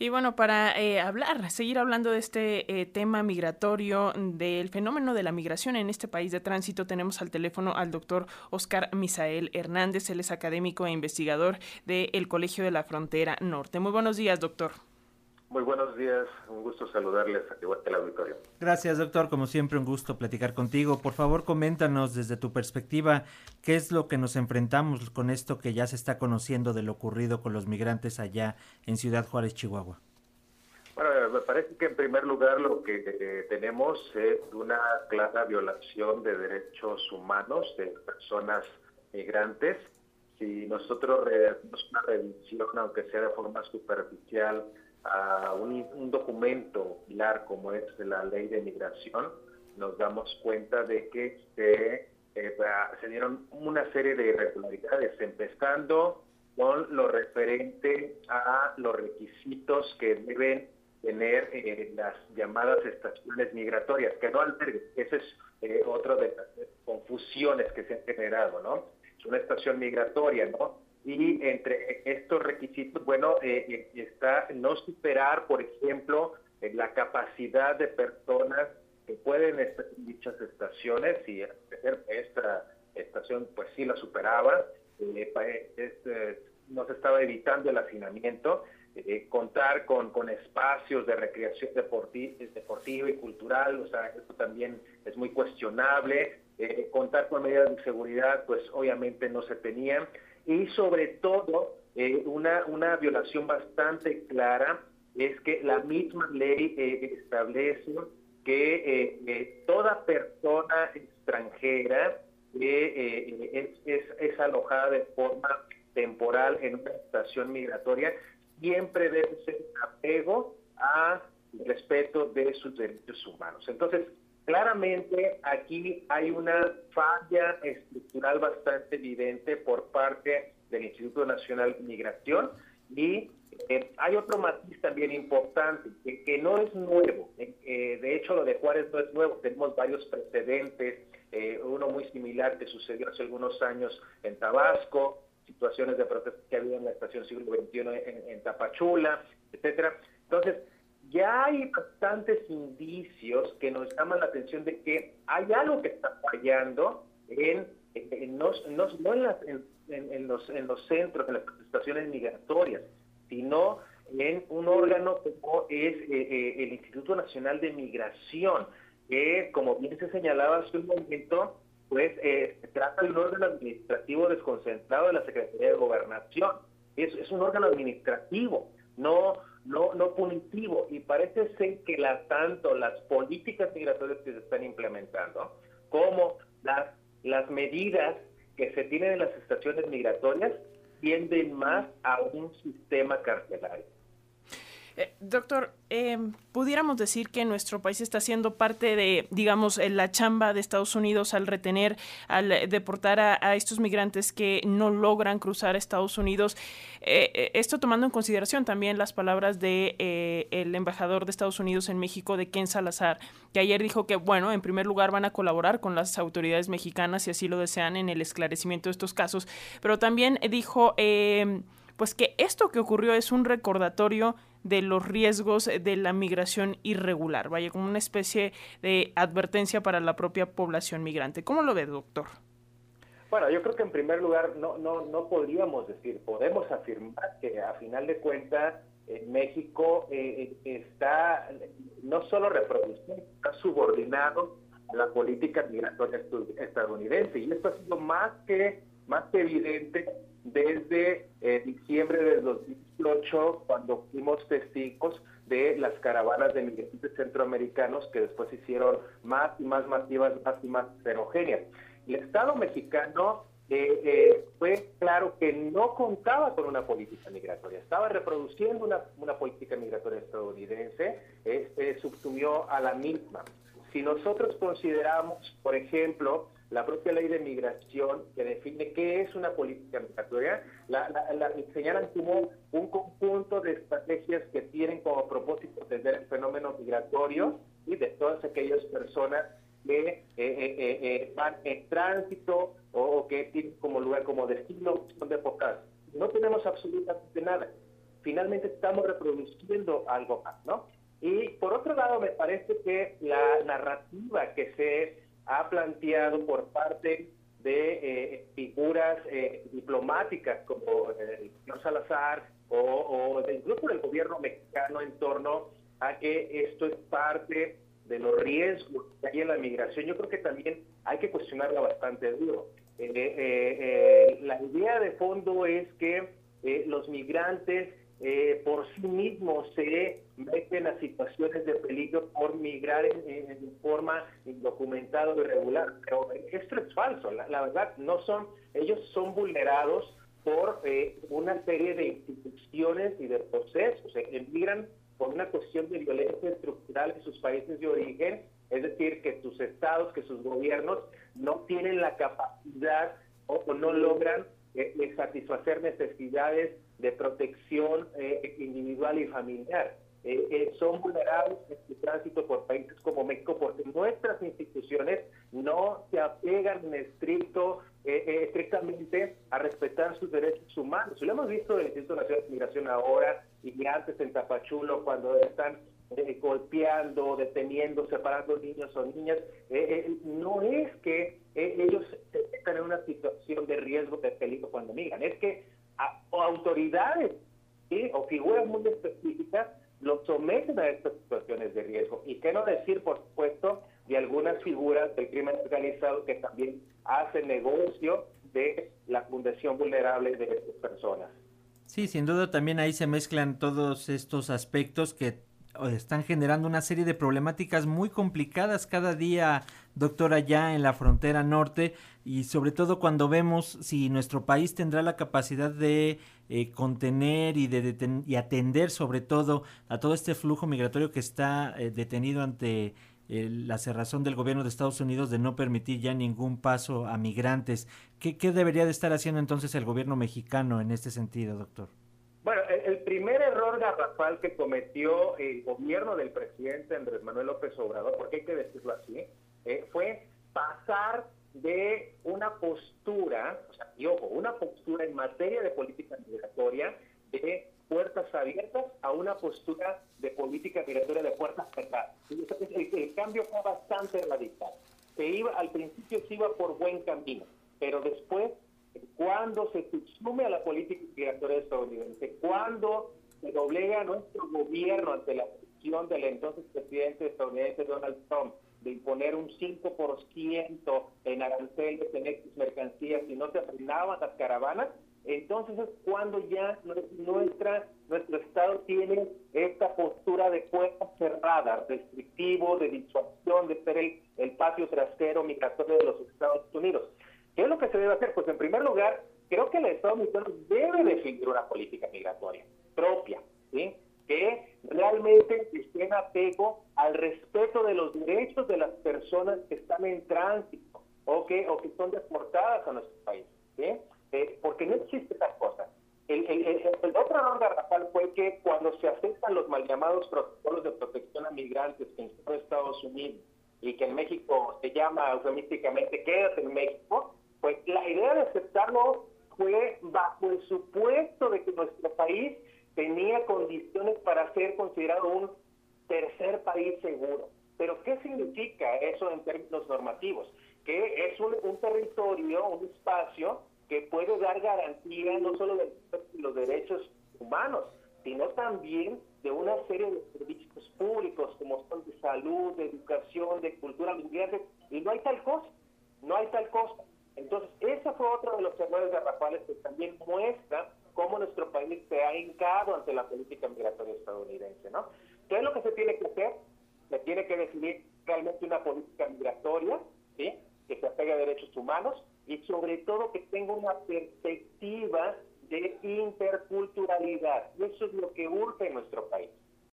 Y bueno, para eh, hablar, seguir hablando de este eh, tema migratorio, del fenómeno de la migración en este país de tránsito, tenemos al teléfono al doctor Oscar Misael Hernández, él es académico e investigador del Colegio de la Frontera Norte. Muy buenos días, doctor. Muy buenos días, un gusto saludarles aquí en el auditorio. Gracias, doctor. Como siempre, un gusto platicar contigo. Por favor, coméntanos desde tu perspectiva qué es lo que nos enfrentamos con esto que ya se está conociendo de lo ocurrido con los migrantes allá en Ciudad Juárez, Chihuahua. Bueno, me parece que en primer lugar lo que eh, tenemos es una clara violación de derechos humanos de personas migrantes. Si nosotros hacemos una revisión, aunque sea de forma superficial, a un, documento pilar como es la ley de migración, nos damos cuenta de que se, eh, se dieron una serie de irregularidades, empezando con lo referente a los requisitos que deben tener eh, las llamadas estaciones migratorias, que no alberguen. Esa es eh, otra de las confusiones que se han generado, ¿no? Es una estación migratoria, ¿no? Y entre estos requisitos, bueno, eh, eh, está no superar, por ejemplo, eh, la capacidad de personas que pueden estar en dichas estaciones y esta estación pues sí la superaba, eh, nos estaba evitando el hacinamiento, contar con, con espacios de recreación deportiva y cultural, o sea, esto también es muy cuestionable, contar con medidas de seguridad pues obviamente no se tenían, y sobre todo eh, una, una violación bastante clara es que la misma ley eh, establece que eh, toda persona extranjera es, es, es, alojada de forma temporal en una estación migratoria siempre debe ser apego a respeto de sus derechos humanos. Entonces, Claramente aquí hay una falla estructural bastante evidente por parte del Instituto Nacional de Migración y eh, hay otro matiz también importante, que, no es nuevo. Eh, de hecho, lo de Juárez no es nuevo. Tenemos varios precedentes, eh, uno muy similar que sucedió hace algunos años en Tabasco, situaciones de protesta que había en la estación siglo XXI en, en Tapachula, etcétera. Entonces, ya hay bastantes indicios que nos llaman la atención de que hay algo que está fallando en, no, en, las, en, los, en los centros, en las estaciones migratorias, sino en un órgano como es eh, eh, el Instituto Nacional de Migración, que como bien se señalaba hace un momento, pues eh, se trata de un órgano administrativo desconcentrado de la Secretaría de Gobernación. Es, es un órgano administrativo, no no, no punitivo. Y parece ser que la, tanto las políticas migratorias que se están implementando como las, las medidas que se tienen en las estaciones migratorias tienden más a un sistema carcelario. Eh, doctor, eh, pudiéramos decir que nuestro país está siendo parte de, digamos, la chamba de Estados Unidos al retener, al deportar a, estos migrantes que no logran cruzar Estados Unidos. Eh, esto tomando en consideración también las palabras de el embajador de Estados Unidos en México, de Ken Salazar, que ayer dijo que, bueno, en primer lugar van a colaborar con las autoridades mexicanas si así lo desean en el esclarecimiento de estos casos, pero también dijo, pues que esto que ocurrió es un recordatorio de los riesgos de la migración irregular, vaya, como una especie de advertencia para la propia población migrante. ¿Cómo lo ve, doctor? Bueno, yo creo que en primer lugar no, no, no podríamos decir, podemos afirmar que a final de cuentas en México eh, eh, está no solo reproduciendo, está subordinado a la política migratoria estadounidense y esto ha sido más que, más que evidente desde eh, diciembre del 2018, cuando fuimos testigos de las caravanas de migrantes centroamericanos que después hicieron más y más masivas, más y más heterogéneas. El Estado mexicano eh, eh, fue claro que no contaba con una política migratoria, estaba reproduciendo una, una política migratoria estadounidense, este, subsumió a la misma. Si nosotros consideramos, por ejemplo, la propia ley de migración que define qué es una política migratoria, la, señalan como un conjunto de estrategias que tienen como propósito atender el fenómeno migratorio y de todas aquellas personas que eh, eh, eh, van en tránsito o, que tienen como lugar, como destino, son de pocas. No tenemos absolutamente nada. finalmente estamos reproduciendo algo más, ¿no? Y por otro lado, me parece que la narrativa que se ha planteado por parte de eh, figuras eh, diplomáticas como eh, el señor Salazar o, incluso del gobierno mexicano en torno a que esto es parte de los riesgos que hay en la migración, yo creo que también hay que cuestionarla bastante duro. la idea de fondo es que los migrantes por sí mismos se meten a situaciones de peligro por migrar en, forma indocumentada o irregular. Pero esto es falso, la, verdad, no son, ellos son vulnerados por eh, una serie de instituciones y de procesos, emigran por una cuestión de violencia estructural en sus países de origen, es decir, que sus estados, que sus gobiernos no tienen la capacidad o, no logran eh, satisfacer necesidades de protección eh, individual y familiar. Eh, eh, son vulnerables en su tránsito por países como México porque nuestras instituciones no se apegan en estricto, eh, estrictamente a respetar sus derechos humanos. Lo hemos visto en el Instituto Nacional de Migración ahora y antes en Tapachulo cuando están golpeando, deteniendo, separando niños o niñas. no es que ellos estén en una situación de riesgo, de peligro cuando migran, es que autoridades o figuras muy específicas los someten a estas situaciones de riesgo. Y qué no decir, por supuesto, de algunas figuras del crimen organizado que también hacen negocio de la fundación vulnerable de estas personas. Sí, sin duda también ahí se mezclan todos estos aspectos que están generando una serie de problemáticas muy complicadas cada día, doctora, ya en la frontera norte y sobre todo cuando vemos si nuestro país tendrá la capacidad de eh, contener y de y atender sobre todo a todo este flujo migratorio que está eh, detenido ante eh, la cerrazón del gobierno de Estados Unidos de no permitir ya ningún paso a migrantes. ¿Qué, ¿Qué debería de estar haciendo entonces el gobierno mexicano en este sentido, doctor? Error garrafal que cometió el gobierno del presidente Andrés Manuel López Obrador, porque hay que decirlo así, eh, fue pasar de una postura, o sea, y ojo, una postura en materia de política migratoria de puertas abiertas a una postura de política migratoria de puertas cerradas. El, el, cambio fue bastante radical. Se iba, al principio se iba por buen camino, pero después cuando se subsume a la política migratoria estadounidense, cuando se doblega nuestro gobierno ante la presión del entonces presidente estadounidense Donald Trump de imponer un 5% en aranceles en X mercancías y no se frenaban las caravanas, entonces es cuando ya nuestra, nuestro Estado tiene esta postura de puertas cerradas, restrictivo, de disuasión, de ser el, el patio trasero migratorio de los Estados Unidos. ¿Qué es lo que se debe hacer? Pues en primer lugar, creo que el Estado mexicano debe definir una política migratoria propia, ¿sí? que realmente esté en apego al respeto de los derechos de las personas que están en tránsito o que, o que son deportadas a nuestro país. ¿sí? Eh, porque no existe esa cosa. El, otro error garrafal fue que cuando se aceptan los mal llamados protocolos de protección a migrantes que en Estados Unidos y que en México se llama eufemísticamente quédate en México, pues la idea de aceptarlo fue bajo el supuesto de que nuestro país tenía condiciones para ser considerado un tercer país seguro. Pero ¿qué significa eso en términos normativos? Que es un, territorio, un espacio que puede dar garantía no solo de los derechos humanos, sino también de una serie de servicios públicos como son de salud, de educación, de cultura, y no hay tal cosa, no hay tal cosa. Entonces, ese fue otro de los errores garrafales que también muestra cómo nuestro país se ha hincado ante la política migratoria estadounidense, ¿no? ¿Qué es lo que se tiene que hacer? Se tiene que definir realmente una política migratoria, ¿sí? Que se apegue a derechos humanos y sobre todo que tenga una perspectiva de interculturalidad. Eso es lo que urge en nuestro país.